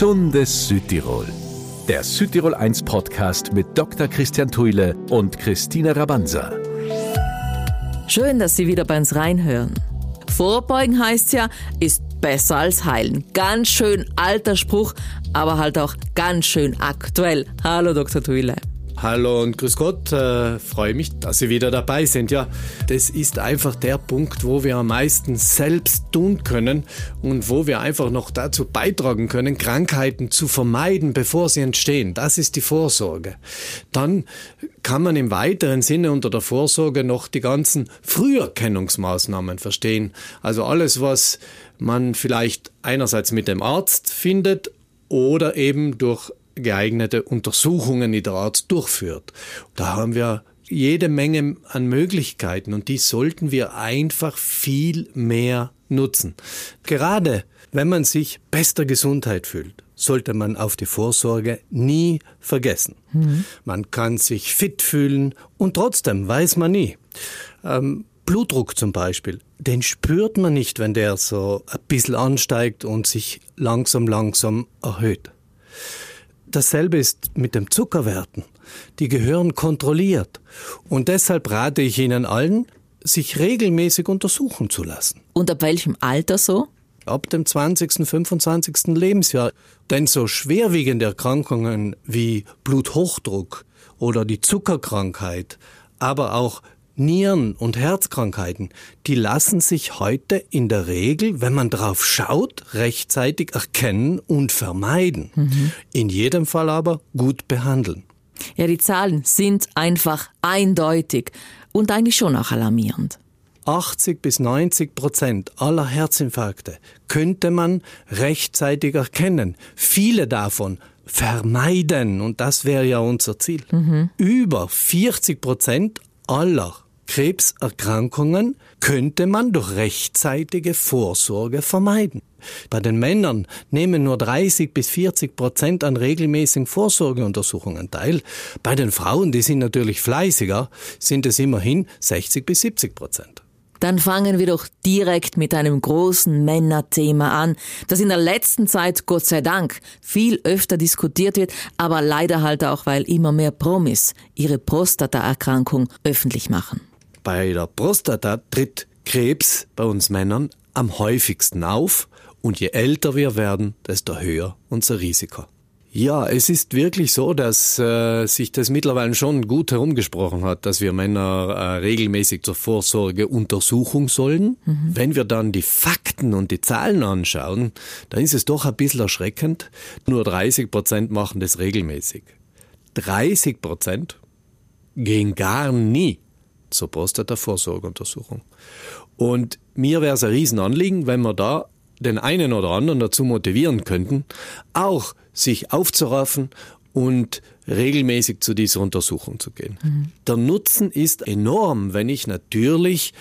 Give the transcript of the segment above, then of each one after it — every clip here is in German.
Gesundes Südtirol. Der Südtirol 1 Podcast mit Dr. Christian Thuile und Christina Rabanza. Schön, dass Sie wieder bei uns reinhören. Vorbeugen heißt ja, ist besser als heilen. Ganz schön alter Spruch, aber halt auch ganz schön aktuell. Hallo Dr. Thuile. Hallo und grüß Gott, äh, freue mich, dass Sie wieder dabei sind. Ja, das ist einfach der Punkt, wo wir am meisten selbst tun können und wo wir einfach noch dazu beitragen können, Krankheiten zu vermeiden, bevor sie entstehen. Das ist die Vorsorge. Dann kann man im weiteren Sinne unter der Vorsorge noch die ganzen Früherkennungsmaßnahmen verstehen. Also alles, was man vielleicht einerseits mit dem Arzt findet oder eben durch geeignete Untersuchungen in der Art durchführt. Da haben wir jede Menge an Möglichkeiten und die sollten wir einfach viel mehr nutzen. Gerade wenn man sich bester Gesundheit fühlt, sollte man auf die Vorsorge nie vergessen. Mhm. Man kann sich fit fühlen und trotzdem weiß man nie. Ähm, Blutdruck zum Beispiel, den spürt man nicht, wenn der so ein bisschen ansteigt und sich langsam, langsam erhöht. Dasselbe ist mit den Zuckerwerten. Die gehören kontrolliert. Und deshalb rate ich Ihnen allen, sich regelmäßig untersuchen zu lassen. Und ab welchem Alter so? Ab dem 20., 25. Lebensjahr. Denn so schwerwiegende Erkrankungen wie Bluthochdruck oder die Zuckerkrankheit, aber auch Nieren- und Herzkrankheiten, die lassen sich heute in der Regel, wenn man drauf schaut, rechtzeitig erkennen und vermeiden. Mhm. In jedem Fall aber gut behandeln. Ja, die Zahlen sind einfach eindeutig und eigentlich schon auch alarmierend. 80 bis 90 Prozent aller Herzinfarkte könnte man rechtzeitig erkennen. Viele davon vermeiden und das wäre ja unser Ziel. Mhm. Über 40 Prozent aller Krebserkrankungen könnte man durch rechtzeitige Vorsorge vermeiden. Bei den Männern nehmen nur 30 bis 40 Prozent an regelmäßigen Vorsorgeuntersuchungen teil. Bei den Frauen, die sind natürlich fleißiger, sind es immerhin 60 bis 70 Prozent. Dann fangen wir doch direkt mit einem großen Männerthema an, das in der letzten Zeit, Gott sei Dank, viel öfter diskutiert wird, aber leider halt auch, weil immer mehr Promis ihre Prostataerkrankung öffentlich machen. Bei der Prostata tritt Krebs bei uns Männern am häufigsten auf und je älter wir werden, desto höher unser Risiko. Ja, es ist wirklich so, dass äh, sich das mittlerweile schon gut herumgesprochen hat, dass wir Männer äh, regelmäßig zur Vorsorge untersuchen sollen. Mhm. Wenn wir dann die Fakten und die Zahlen anschauen, dann ist es doch ein bisschen erschreckend. Nur 30 Prozent machen das regelmäßig. 30 Prozent gehen gar nie zur Prostata-Vorsorgeuntersuchung. Und mir wäre es ein Riesenanliegen, wenn wir da den einen oder anderen dazu motivieren könnten, auch sich aufzuraffen und regelmäßig zu dieser Untersuchung zu gehen. Mhm. Der Nutzen ist enorm, wenn ich natürlich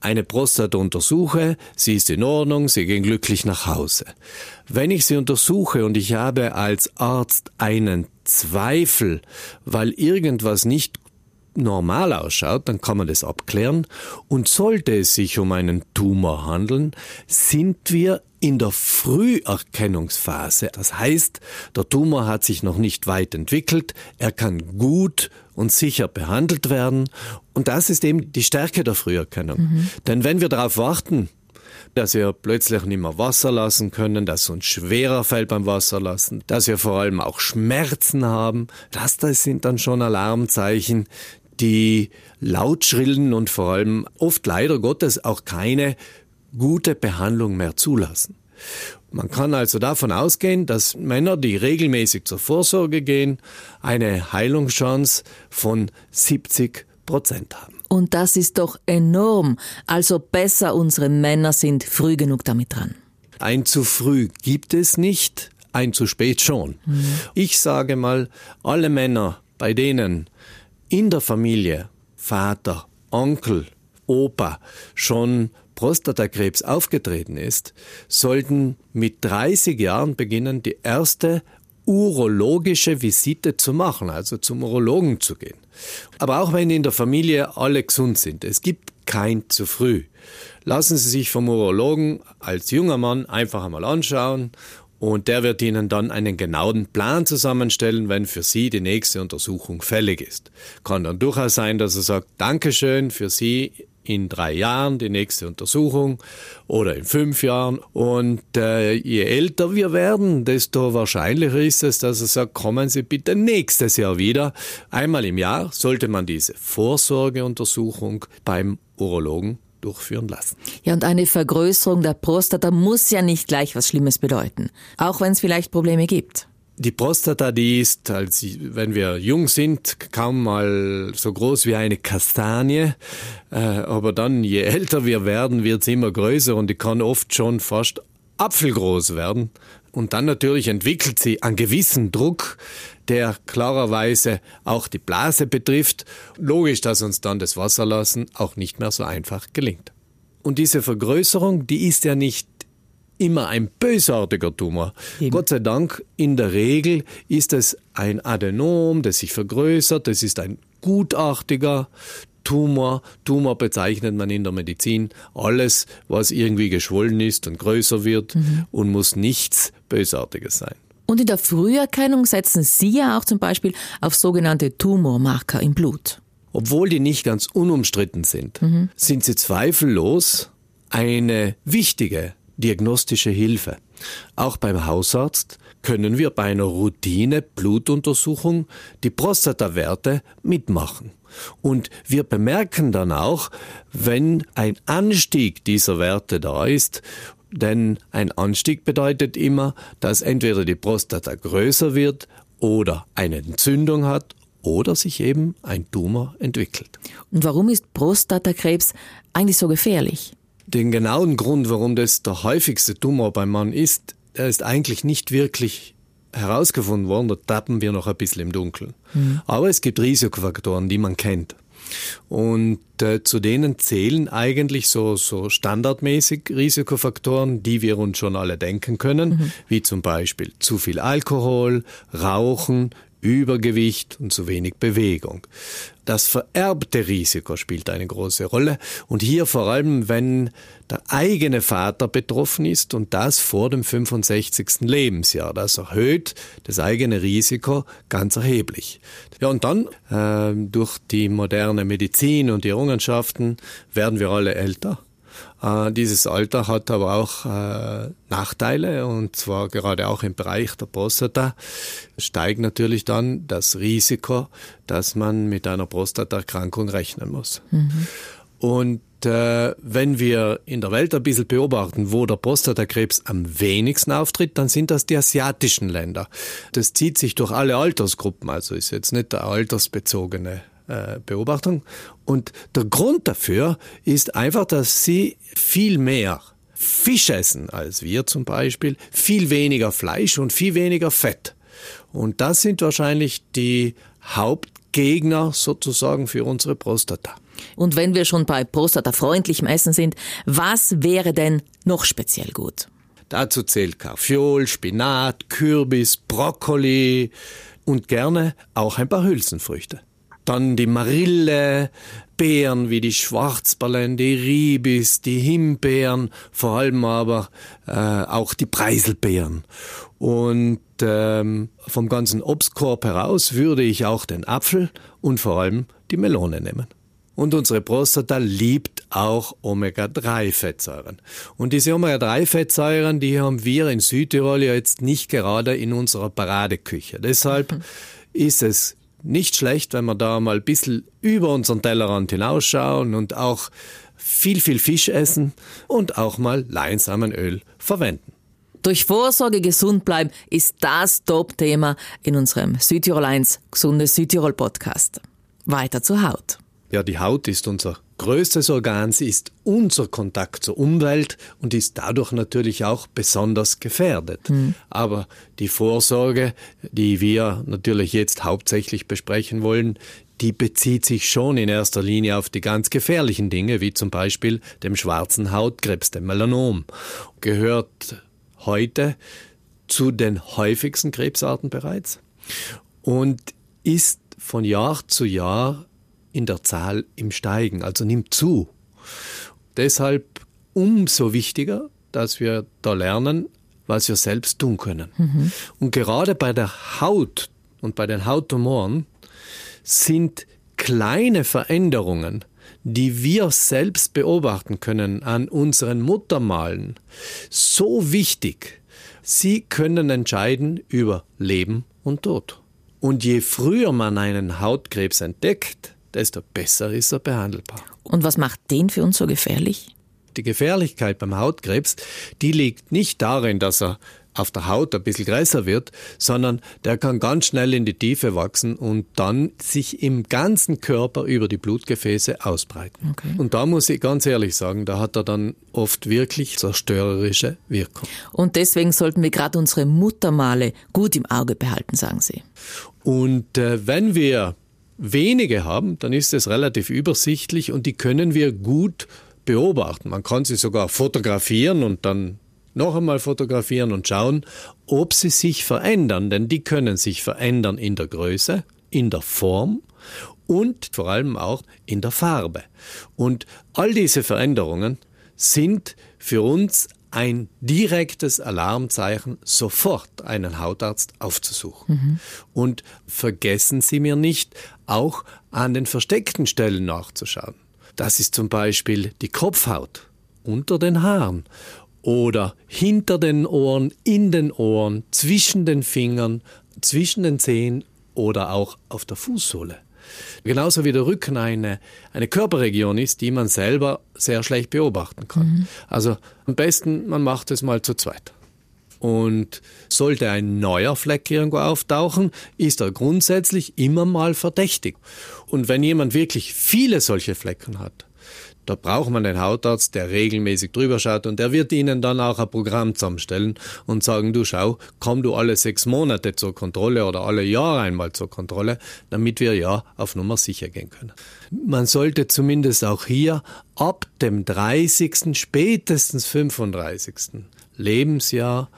eine Prostata untersuche, sie ist in Ordnung, sie gehen glücklich nach Hause. Wenn ich sie untersuche und ich habe als Arzt einen Zweifel, weil irgendwas nicht normal ausschaut, dann kann man das abklären. Und sollte es sich um einen Tumor handeln, sind wir in der Früherkennungsphase. Das heißt, der Tumor hat sich noch nicht weit entwickelt, er kann gut und sicher behandelt werden. Und das ist eben die Stärke der Früherkennung. Mhm. Denn wenn wir darauf warten, dass wir plötzlich nicht mehr Wasser lassen können, dass es uns schwerer fällt beim Wasserlassen, dass wir vor allem auch Schmerzen haben. Das, das sind dann schon Alarmzeichen, die laut schrillen und vor allem oft leider Gottes auch keine gute Behandlung mehr zulassen. Man kann also davon ausgehen, dass Männer, die regelmäßig zur Vorsorge gehen, eine Heilungschance von 70 Prozent haben. Und das ist doch enorm. Also besser unsere Männer sind früh genug damit dran. Ein zu früh gibt es nicht, ein zu spät schon. Mhm. Ich sage mal, alle Männer, bei denen in der Familie Vater, Onkel, Opa schon Prostatakrebs aufgetreten ist, sollten mit 30 Jahren beginnen, die erste urologische Visite zu machen, also zum Urologen zu gehen. Aber auch wenn in der Familie alle gesund sind, es gibt kein zu früh. Lassen Sie sich vom Urologen als junger Mann einfach einmal anschauen Und der wird Ihnen dann einen genauen Plan zusammenstellen, wenn für Sie die nächste Untersuchung fällig ist. Kann dann durchaus sein, dass er sagt, Dankeschön für Sie in drei Jahren die nächste Untersuchung oder in fünf Jahren. Und äh, je älter wir werden, desto wahrscheinlicher ist es, dass er sagt, kommen Sie bitte nächstes Jahr wieder. Einmal im Jahr sollte man diese Vorsorgeuntersuchung beim Urologen durchführen lassen. Ja, und eine Vergrößerung der Prostata muss ja nicht gleich was Schlimmes bedeuten, auch wenn es vielleicht Probleme gibt. Die Prostata, die ist, als wenn wir jung sind, kaum mal so groß wie eine Kastanie. Äh, aber dann, je älter wir werden, wird sie immer größer und die kann oft schon fast apfelgroß werden. Und dann natürlich entwickelt sie einen gewissen Druck, der klarerweise auch die Blase betrifft. Logisch, dass uns dann das Wasserlassen auch nicht mehr so einfach gelingt. Und diese Vergrößerung, die ist ja nicht immer ein bösartiger Tumor. Eben. Gott sei Dank, in der Regel ist es ein Adenom, das sich vergrößert, das ist ein gutartiger Tumor. Tumor bezeichnet man in der Medizin alles, was irgendwie geschwollen ist und größer wird mhm. und muss nichts Bösartiges sein. Und in der Früherkennung setzen Sie ja auch zum Beispiel auf sogenannte Tumormarker im Blut. Obwohl die nicht ganz unumstritten sind, mhm. sind sie zweifellos eine wichtige diagnostische Hilfe. Auch beim Hausarzt können wir bei einer Routine Blutuntersuchung die Prostatawerte mitmachen. Und wir bemerken dann auch, wenn ein Anstieg dieser Werte da ist, denn ein Anstieg bedeutet immer, dass entweder die Prostata größer wird oder eine Entzündung hat oder sich eben ein Tumor entwickelt. Und warum ist Prostatakrebs eigentlich so gefährlich? Den genauen Grund, warum das der häufigste Tumor beim Mann ist, der ist eigentlich nicht wirklich herausgefunden worden. Da tappen wir noch ein bisschen im Dunkeln. Mhm. Aber es gibt Risikofaktoren, die man kennt. Und äh, zu denen zählen eigentlich so, so standardmäßig Risikofaktoren, die wir uns schon alle denken können, mhm. wie zum Beispiel zu viel Alkohol, Rauchen, Übergewicht und zu wenig Bewegung. Das vererbte Risiko spielt eine große Rolle und hier vor allem, wenn der eigene Vater betroffen ist und das vor dem 65. Lebensjahr. Das erhöht das eigene Risiko ganz erheblich. Ja, und dann äh, durch die moderne Medizin und die Errungenschaften werden wir alle älter. Äh, dieses Alter hat aber auch äh, Nachteile und zwar gerade auch im Bereich der Prostata steigt natürlich dann das Risiko, dass man mit einer Prostataerkrankung rechnen muss. Mhm. Und äh, wenn wir in der Welt ein bisschen beobachten, wo der Prostatakrebs am wenigsten auftritt, dann sind das die asiatischen Länder. Das zieht sich durch alle Altersgruppen, also ist jetzt nicht der altersbezogene Beobachtung. Und der Grund dafür ist einfach, dass sie viel mehr Fisch essen als wir zum Beispiel, viel weniger Fleisch und viel weniger Fett. Und das sind wahrscheinlich die Hauptgegner sozusagen für unsere Prostata. Und wenn wir schon bei prostatafreundlichem Essen sind, was wäre denn noch speziell gut? Dazu zählt Karfiol, Spinat, Kürbis, Brokkoli und gerne auch ein paar Hülsenfrüchte. Dann die Marille, Beeren wie die Schwarzballen, die Ribis, die Himbeeren, vor allem aber äh, auch die Preiselbeeren. Und ähm, vom ganzen Obstkorb heraus würde ich auch den Apfel und vor allem die Melone nehmen. Und unsere Prostata liebt auch Omega-3-Fettsäuren. Und diese Omega-3-Fettsäuren, die haben wir in Südtirol ja jetzt nicht gerade in unserer Paradeküche. Deshalb mhm. ist es nicht schlecht, wenn wir da mal ein bisschen über unseren Tellerrand hinausschauen und auch viel, viel Fisch essen und auch mal Leinsamenöl verwenden. Durch Vorsorge gesund bleiben ist das Top-Thema in unserem Südtirol 1 Gesunde Südtirol Podcast. Weiter zur Haut. Ja, die Haut ist unser größtes Organ, sie ist unser Kontakt zur Umwelt und ist dadurch natürlich auch besonders gefährdet. Mhm. Aber die Vorsorge, die wir natürlich jetzt hauptsächlich besprechen wollen, die bezieht sich schon in erster Linie auf die ganz gefährlichen Dinge, wie zum Beispiel dem schwarzen Hautkrebs, dem Melanom. Gehört heute zu den häufigsten Krebsarten bereits und ist von Jahr zu Jahr in der Zahl im Steigen, also nimmt zu. Deshalb umso wichtiger, dass wir da lernen, was wir selbst tun können. Mhm. Und gerade bei der Haut und bei den Hauttumoren sind kleine Veränderungen, die wir selbst beobachten können an unseren Muttermalen, so wichtig. Sie können entscheiden über Leben und Tod. Und je früher man einen Hautkrebs entdeckt, desto besser ist er behandelbar. Und was macht den für uns so gefährlich? Die Gefährlichkeit beim Hautkrebs, die liegt nicht darin, dass er auf der Haut ein bisschen größer wird, sondern der kann ganz schnell in die Tiefe wachsen und dann sich im ganzen Körper über die Blutgefäße ausbreiten. Okay. Und da muss ich ganz ehrlich sagen, da hat er dann oft wirklich zerstörerische Wirkung. Und deswegen sollten wir gerade unsere Muttermale gut im Auge behalten, sagen Sie. Und äh, wenn wir wenige haben, dann ist es relativ übersichtlich und die können wir gut beobachten. Man kann sie sogar fotografieren und dann noch einmal fotografieren und schauen, ob sie sich verändern, denn die können sich verändern in der Größe, in der Form und vor allem auch in der Farbe. Und all diese Veränderungen sind für uns ein direktes Alarmzeichen, sofort einen Hautarzt aufzusuchen. Mhm. Und vergessen Sie mir nicht, auch an den versteckten Stellen nachzuschauen. Das ist zum Beispiel die Kopfhaut unter den Haaren oder hinter den Ohren, in den Ohren, zwischen den Fingern, zwischen den Zehen oder auch auf der Fußsohle. Genauso wie der Rücken eine, eine Körperregion ist, die man selber sehr schlecht beobachten kann. Mhm. Also am besten, man macht es mal zu zweit. Und sollte ein neuer Fleck irgendwo auftauchen, ist er grundsätzlich immer mal verdächtig. Und wenn jemand wirklich viele solche Flecken hat, da braucht man einen Hautarzt, der regelmäßig drüber schaut und der wird Ihnen dann auch ein Programm zusammenstellen und sagen, du schau, komm du alle sechs Monate zur Kontrolle oder alle Jahre einmal zur Kontrolle, damit wir ja auf Nummer sicher gehen können. Man sollte zumindest auch hier ab dem 30., spätestens 35. Lebensjahr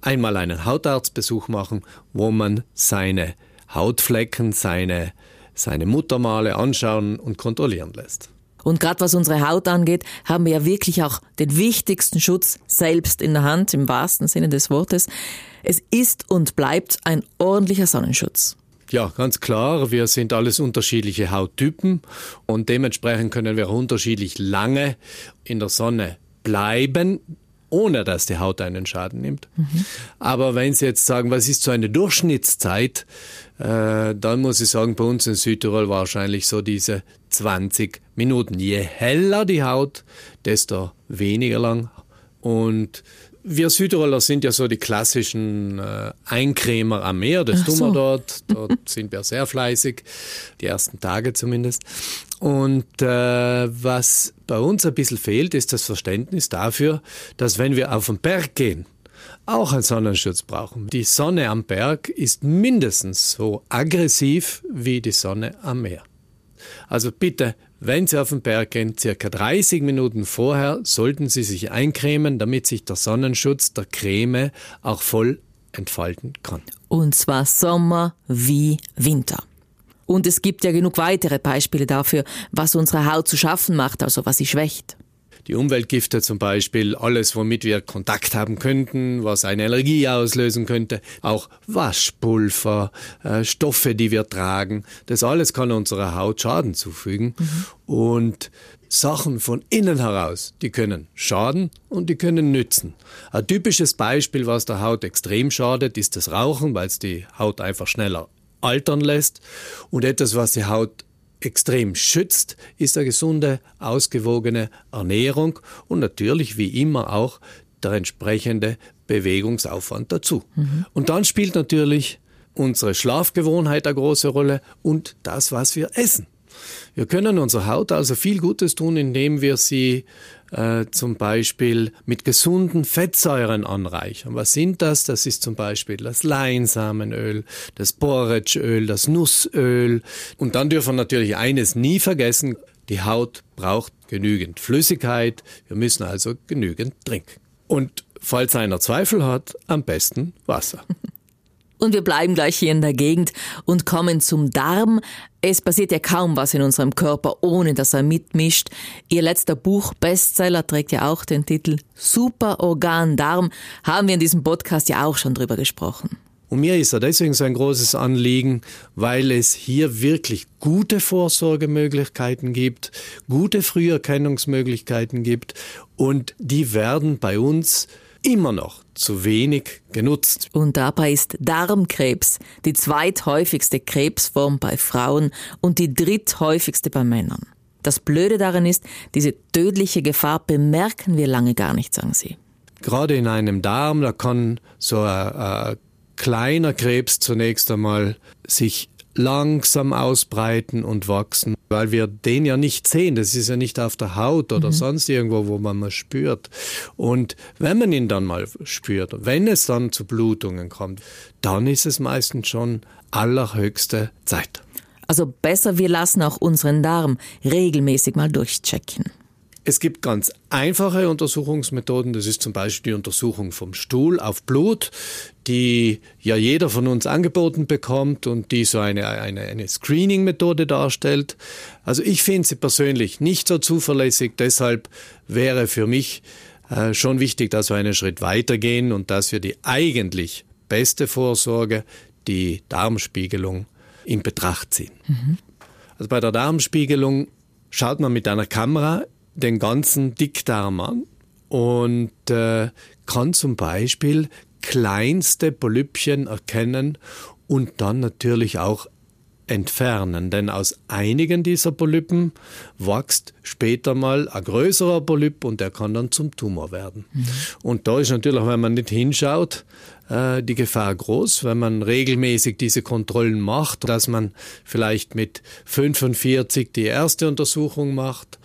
einmal einen Hautarztbesuch machen, wo man seine Hautflecken, seine, seine Muttermale anschauen und kontrollieren lässt. Und gerade was unsere Haut angeht, haben wir ja wirklich auch den wichtigsten Schutz selbst in der Hand, im wahrsten Sinne des Wortes. Es ist und bleibt ein ordentlicher Sonnenschutz. Ja, ganz klar. Wir sind alles unterschiedliche Hauttypen und dementsprechend können wir unterschiedlich lange in der Sonne bleiben ohne dass die Haut einen Schaden nimmt. Mhm. Aber wenn Sie jetzt sagen, was ist so eine Durchschnittszeit, äh, dann muss ich sagen, bei uns in Südtirol wahrscheinlich so diese 20 Minuten. Je heller die Haut, desto weniger lang. Und wir Südtiroler sind ja so die klassischen äh, Eincremer am Meer, das Ach tun wir so. dort. Dort sind wir sehr fleißig, die ersten Tage zumindest. Und äh, was bei uns ein bisschen fehlt, ist das Verständnis dafür, dass wenn wir auf den Berg gehen, auch einen Sonnenschutz brauchen. Die Sonne am Berg ist mindestens so aggressiv wie die Sonne am Meer. Also bitte, wenn Sie auf den Berg gehen, circa 30 Minuten vorher sollten Sie sich eincremen, damit sich der Sonnenschutz der Creme auch voll entfalten kann. Und zwar Sommer wie Winter. Und es gibt ja genug weitere Beispiele dafür, was unsere Haut zu schaffen macht, also was sie schwächt. Die Umweltgifte zum Beispiel, alles, womit wir Kontakt haben könnten, was eine Allergie auslösen könnte, auch Waschpulver, äh, Stoffe, die wir tragen, das alles kann unserer Haut Schaden zufügen. Mhm. Und Sachen von innen heraus, die können schaden und die können nützen. Ein typisches Beispiel, was der Haut extrem schadet, ist das Rauchen, weil es die Haut einfach schneller altern lässt. Und etwas, was die Haut extrem schützt, ist eine gesunde, ausgewogene Ernährung und natürlich wie immer auch der entsprechende Bewegungsaufwand dazu. Mhm. Und dann spielt natürlich unsere Schlafgewohnheit eine große Rolle und das, was wir essen. Wir können unserer Haut also viel Gutes tun, indem wir sie äh, zum Beispiel mit gesunden Fettsäuren anreichern. Was sind das? Das ist zum Beispiel das Leinsamenöl, das Borretschöl, das Nussöl. Und dann dürfen wir natürlich eines nie vergessen, die Haut braucht genügend Flüssigkeit. Wir müssen also genügend trinken. Und falls einer Zweifel hat, am besten Wasser. Und wir bleiben gleich hier in der Gegend und kommen zum Darm. Es passiert ja kaum was in unserem Körper, ohne dass er mitmischt. Ihr letzter Buch, Bestseller, trägt ja auch den Titel Superorgan Darm. Haben wir in diesem Podcast ja auch schon drüber gesprochen. Und mir ist er deswegen so ein großes Anliegen, weil es hier wirklich gute Vorsorgemöglichkeiten gibt, gute Früherkennungsmöglichkeiten gibt und die werden bei uns immer noch zu wenig genutzt. Und dabei ist Darmkrebs die zweithäufigste Krebsform bei Frauen und die dritthäufigste bei Männern. Das Blöde daran ist, diese tödliche Gefahr bemerken wir lange gar nicht, sagen Sie. Gerade in einem Darm, da kann so ein, ein kleiner Krebs zunächst einmal sich langsam ausbreiten und wachsen, weil wir den ja nicht sehen. Das ist ja nicht auf der Haut oder mhm. sonst irgendwo, wo man mal spürt. Und wenn man ihn dann mal spürt, wenn es dann zu Blutungen kommt, dann ist es meistens schon allerhöchste Zeit. Also besser, wir lassen auch unseren Darm regelmäßig mal durchchecken. Es gibt ganz einfache Untersuchungsmethoden. Das ist zum Beispiel die Untersuchung vom Stuhl auf Blut, die ja jeder von uns angeboten bekommt und die so eine, eine, eine Screening-Methode darstellt. Also ich finde sie persönlich nicht so zuverlässig. Deshalb wäre für mich äh, schon wichtig, dass wir einen Schritt weitergehen und dass wir die eigentlich beste Vorsorge, die Darmspiegelung, in Betracht ziehen. Mhm. Also bei der Darmspiegelung schaut man mit einer Kamera den ganzen Dickdarm an und äh, kann zum Beispiel kleinste Polypchen erkennen und dann natürlich auch entfernen. Denn aus einigen dieser Polypen wächst später mal ein größerer Polyp und der kann dann zum Tumor werden. Mhm. Und da ist natürlich, wenn man nicht hinschaut, äh, die Gefahr groß, wenn man regelmäßig diese Kontrollen macht, dass man vielleicht mit 45 die erste Untersuchung macht,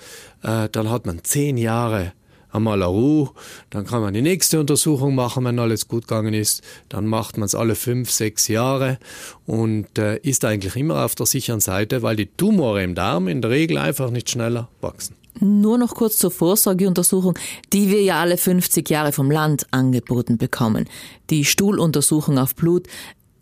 äh, dann hat man zehn Jahre einmal Ruhe, dann kann man die nächste Untersuchung machen, wenn alles gut gegangen ist. Dann macht man es alle fünf, sechs Jahre und äh, ist eigentlich immer auf der sicheren Seite, weil die Tumore im Darm in der Regel einfach nicht schneller wachsen. Nur noch kurz zur Vorsorgeuntersuchung, die wir ja alle 50 Jahre vom Land angeboten bekommen. Die Stuhluntersuchung auf Blut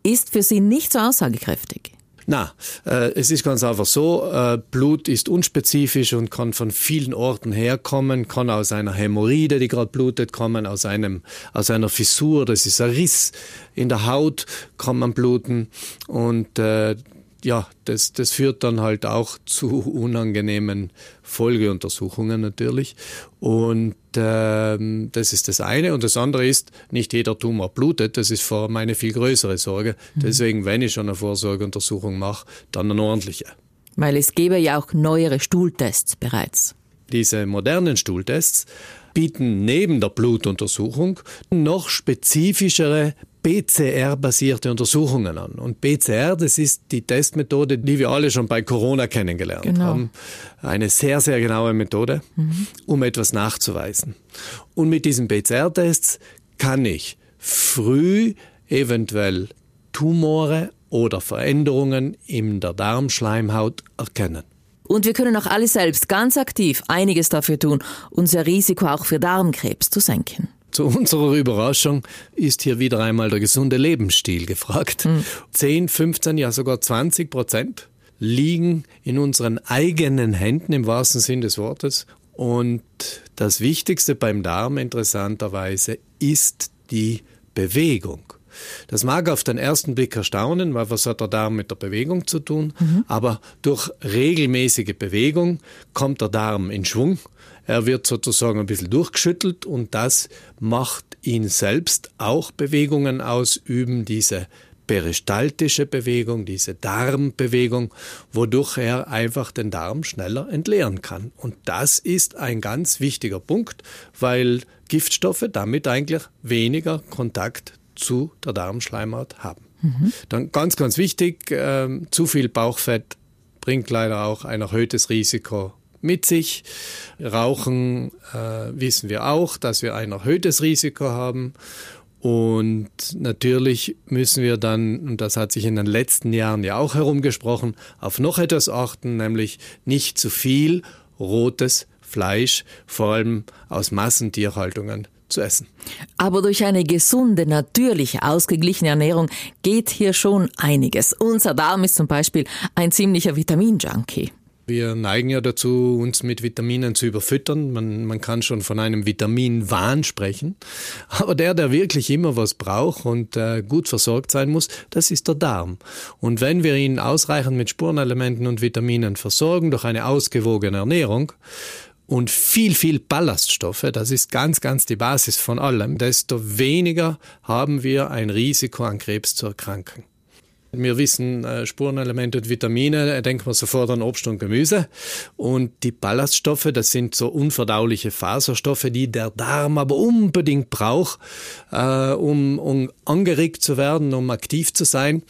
ist für Sie nicht so aussagekräftig. Na, äh, es ist ganz einfach so, äh, Blut ist unspezifisch und kann von vielen Orten herkommen, kann aus einer Hämorrhoide, die gerade blutet, kommen, aus einem, aus einer Fissur, das ist ein Riss in der Haut, kann man bluten und äh, ja, das, das führt dann halt auch zu unangenehmen Folgeuntersuchungen natürlich. Und ähm, das ist das eine. Und das andere ist, nicht jeder Tumor blutet. Das ist vor allem eine viel größere Sorge. Mhm. Deswegen, wenn ich schon eine Vorsorgeuntersuchung mache, dann eine ordentliche. Weil es gäbe ja auch neuere Stuhltests bereits. Diese modernen Stuhltests bieten neben der Blutuntersuchung noch spezifischere PCR-basierte Untersuchungen an. Und PCR, das ist die Testmethode, die wir alle schon bei Corona kennengelernt genau. haben. Eine sehr, sehr genaue Methode, mhm. um etwas nachzuweisen. Und mit diesen PCR-Tests kann ich früh eventuell Tumore oder Veränderungen in der Darmschleimhaut erkennen. Und wir können auch alle selbst ganz aktiv einiges dafür tun, unser Risiko auch für Darmkrebs zu senken. Zu unserer Überraschung ist hier wieder einmal der gesunde Lebensstil gefragt. Mhm. 10, 15, ja sogar 20 Prozent liegen in unseren eigenen Händen im wahrsten Sinn des Wortes. Und das Wichtigste beim Darm interessanterweise ist die Bewegung. Das mag auf den ersten Blick erstaunen, weil was hat der Darm mit der Bewegung zu tun? Mhm. Aber durch regelmäßige Bewegung kommt der Darm in Schwung er wird sozusagen ein bisschen durchgeschüttelt und das macht ihn selbst auch Bewegungen ausüben, diese peristaltische Bewegung, diese Darmbewegung, wodurch er einfach den Darm schneller entleeren kann. Und das ist ein ganz wichtiger Punkt, weil Giftstoffe damit eigentlich weniger Kontakt zu der Darmschleimhaut haben. Mhm. Dann ganz, ganz wichtig, äh, zu viel Bauchfett bringt leider auch ein erhöhtes Risiko mit sich. Rauchen äh, wissen wir auch, dass wir ein erhöhtes Risiko haben. Und natürlich müssen wir dann, und das hat sich in den letzten Jahren ja auch herumgesprochen, auf noch etwas achten, nämlich nicht zu viel rotes Fleisch, vor allem aus Massentierhaltungen, zu essen. Aber durch eine gesunde, natürliche, ausgeglichene Ernährung geht hier schon einiges. Unser Darm ist zum Beispiel ein ziemlicher Vitamin-Junkie. Wir neigen ja dazu, uns mit Vitaminen zu überfüttern. Man, man kann schon von einem Vitaminwahn sprechen. Aber der, der wirklich immer was braucht und äh, gut versorgt sein muss, das ist der Darm. Und wenn wir ihn ausreichend mit Spurenelementen und Vitaminen versorgen durch eine ausgewogene Ernährung, und viel, viel Ballaststoffe, das ist ganz, ganz die Basis von allem, desto weniger haben wir ein Risiko an Krebs zu erkranken. Wir wissen äh, Spurenelemente und Vitamine, da denken wir sofort an Obst und Gemüse. Und die Ballaststoffe, das sind so unverdauliche Faserstoffe, die der Darm aber unbedingt braucht, äh, um, um angeregt zu werden, um aktiv zu sein.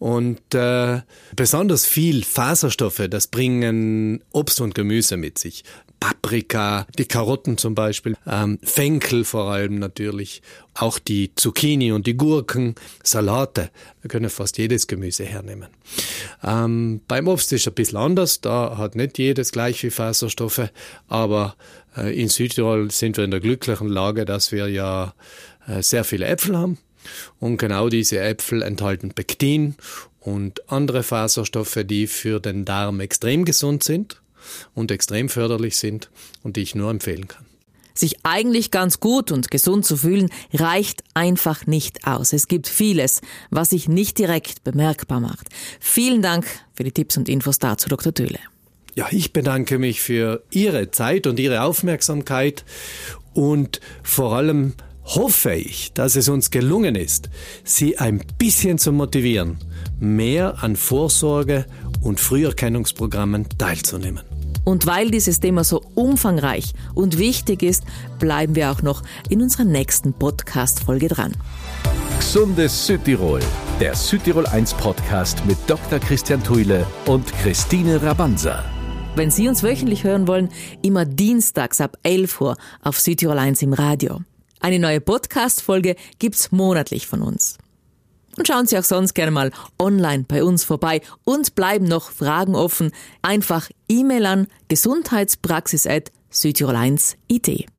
Und äh, besonders viel Faserstoffe, das bringen Obst und Gemüse mit sich. Paprika, die Karotten zum Beispiel, ähm, Fenkel vor allem natürlich, auch die Zucchini und die Gurken, Salate. Wir können fast jedes Gemüse hernehmen. Ähm, beim Obst ist es ein bisschen anders, da hat nicht jedes gleich viel Faserstoffe, aber äh, in Südtirol sind wir in der glücklichen Lage, dass wir ja äh, sehr viele Äpfel haben. Und genau diese Äpfel enthalten Pektin und andere Faserstoffe, die für den Darm extrem gesund sind und extrem förderlich sind und die ich nur empfehlen kann. Sich eigentlich ganz gut und gesund zu fühlen, reicht einfach nicht aus. Es gibt vieles, was sich nicht direkt bemerkbar macht. Vielen Dank für die Tipps und Infos dazu, Dr. Töhle. Ja, ich bedanke mich für Ihre Zeit und Ihre Aufmerksamkeit und vor allem hoffe ich, dass es uns gelungen ist, Sie ein bisschen zu motivieren, mehr an Vorsorge und Früherkennungsprogrammen teilzunehmen. Und weil dieses Thema so umfangreich und wichtig ist, bleiben wir auch noch in unserer nächsten Podcast-Folge dran. Gesundes Südtirol, der Südtirol 1 Podcast mit Dr. Christian Thuile und Christine Rabanza. Wenn Sie uns wöchentlich hören wollen, immer dienstags ab 11 Uhr auf Südtirol 1 im Radio. Eine neue Podcast-Folge gibt's monatlich von uns. Und schauen Sie auch sonst gerne mal online bei uns vorbei und bleiben noch Fragen offen. Einfach E-Mail an gesundheitspraxis.südtirol1.it.